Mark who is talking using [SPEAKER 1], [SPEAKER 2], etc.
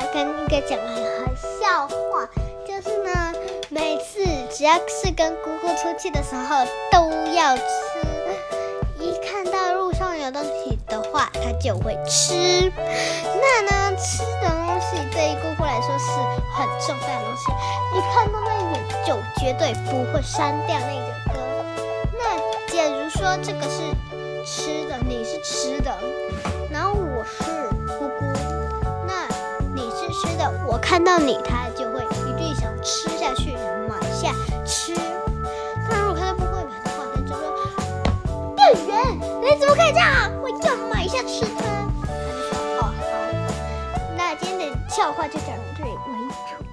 [SPEAKER 1] 个讲很很笑话，就是呢，每次只要是跟姑姑出去的时候都要吃，一看到路上有东西的话，她就会吃。那呢，吃的东西对于姑姑来说是很重要的东西，一看到那一眼就绝对不会删掉那个歌。那假如说这个是我看到你，他就会一定想吃下去，买下吃。但如果他不会买的话，他就说：“店员，你怎么可以这样？我要买下吃它。”他就说：“哦，好。”那今天的笑话就讲到这里，晚安